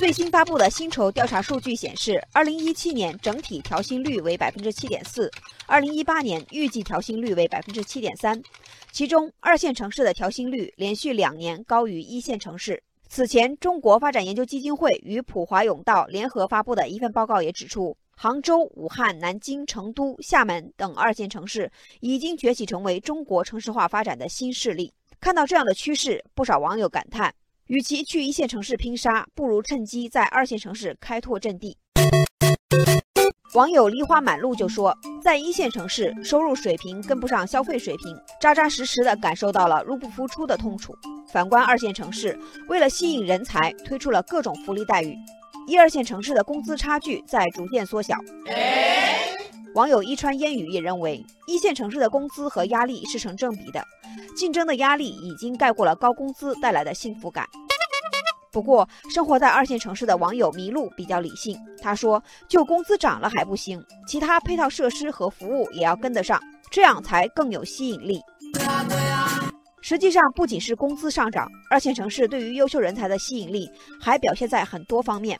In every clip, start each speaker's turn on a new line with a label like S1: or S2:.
S1: 最新发布的薪酬调查数据显示，二零一七年整体调薪率为百分之七点四，二零一八年预计调薪率为百分之七点三。其中，二线城市的调薪率连续两年高于一线城市。此前，中国发展研究基金会与普华永道联合发布的一份报告也指出，杭州、武汉、南京、成都、厦门等二线城市已经崛起成为中国城市化发展的新势力。看到这样的趋势，不少网友感叹：与其去一线城市拼杀，不如趁机在二线城市开拓阵地。网友梨花满路就说，在一线城市，收入水平跟不上消费水平，扎扎实实的感受到了入不敷出的痛楚。反观二线城市，为了吸引人才，推出了各种福利待遇，一二线城市的工资差距在逐渐缩小。网友一川烟雨也认为，一线城市的工资和压力是成正比的，竞争的压力已经盖过了高工资带来的幸福感。不过，生活在二线城市的网友麋鹿比较理性。他说：“就工资涨了还不行，其他配套设施和服务也要跟得上，这样才更有吸引力。”实际上，不仅是工资上涨，二线城市对于优秀人才的吸引力还表现在很多方面。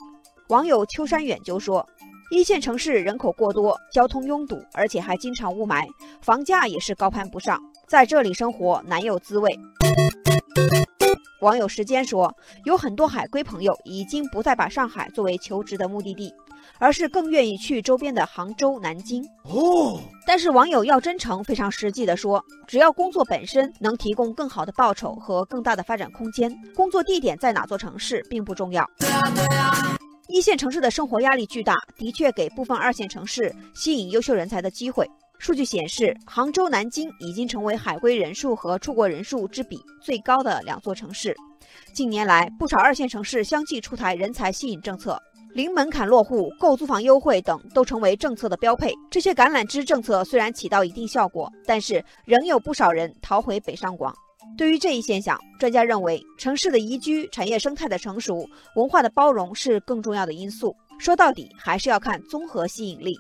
S1: 网友秋山远就说：“一线城市人口过多，交通拥堵，而且还经常雾霾，房价也是高攀不上，在这里生活难有滋味。”网友时间说，有很多海归朋友已经不再把上海作为求职的目的地，而是更愿意去周边的杭州、南京。哦，但是网友要真诚、非常实际的说，只要工作本身能提供更好的报酬和更大的发展空间，工作地点在哪座城市并不重要。一线城市的生活压力巨大，的确给部分二线城市吸引优秀人才的机会。数据显示，杭州、南京已经成为海归人数和出国人数之比最高的两座城市。近年来，不少二线城市相继出台人才吸引政策，零门槛落户、购租房优惠等都成为政策的标配。这些橄榄枝政策虽然起到一定效果，但是仍有不少人逃回北上广。对于这一现象，专家认为，城市的宜居、产业生态的成熟、文化的包容是更重要的因素。说到底，还是要看综合吸引力。